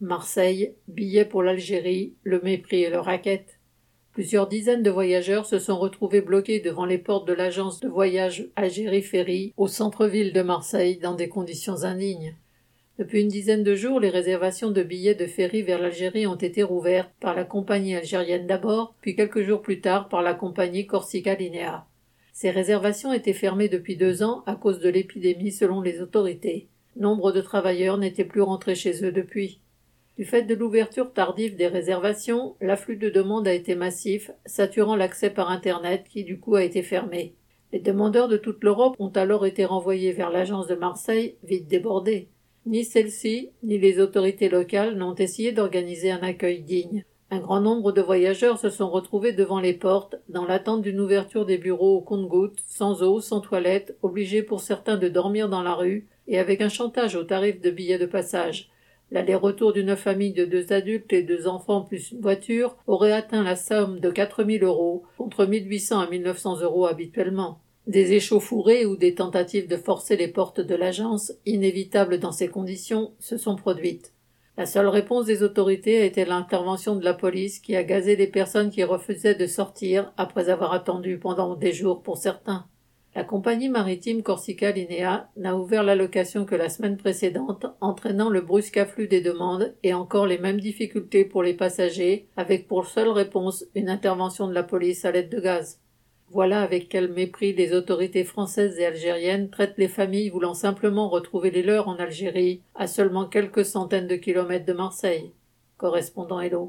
Marseille, billets pour l'Algérie, le mépris et le racket. Plusieurs dizaines de voyageurs se sont retrouvés bloqués devant les portes de l'agence de voyage Algérie Ferry au centre-ville de Marseille dans des conditions indignes. Depuis une dizaine de jours, les réservations de billets de ferry vers l'Algérie ont été rouvertes par la compagnie algérienne d'abord, puis quelques jours plus tard par la compagnie Corsica Linea. Ces réservations étaient fermées depuis deux ans à cause de l'épidémie selon les autorités. Nombre de travailleurs n'étaient plus rentrés chez eux depuis. Du fait de l'ouverture tardive des réservations, l'afflux de demandes a été massif, saturant l'accès par Internet qui du coup a été fermé. Les demandeurs de toute l'Europe ont alors été renvoyés vers l'agence de Marseille, vite débordée. Ni celle-ci, ni les autorités locales n'ont essayé d'organiser un accueil digne. Un grand nombre de voyageurs se sont retrouvés devant les portes, dans l'attente d'une ouverture des bureaux au compte-gouttes, sans eau, sans toilette, obligés pour certains de dormir dans la rue, et avec un chantage au tarif de billets de passage. L'aller-retour d'une famille de deux adultes et deux enfants plus une voiture aurait atteint la somme de 4000 euros, contre 1800 à 1900 euros habituellement. Des échauffourées ou des tentatives de forcer les portes de l'agence, inévitables dans ces conditions, se sont produites. La seule réponse des autorités a été l'intervention de la police qui a gazé les personnes qui refusaient de sortir après avoir attendu pendant des jours pour certains. La compagnie maritime Corsica Linea n'a ouvert la location que la semaine précédente, entraînant le brusque afflux des demandes et encore les mêmes difficultés pour les passagers, avec pour seule réponse une intervention de la police à l'aide de gaz. Voilà avec quel mépris les autorités françaises et algériennes traitent les familles voulant simplement retrouver les leurs en Algérie, à seulement quelques centaines de kilomètres de Marseille. Correspondant Hello.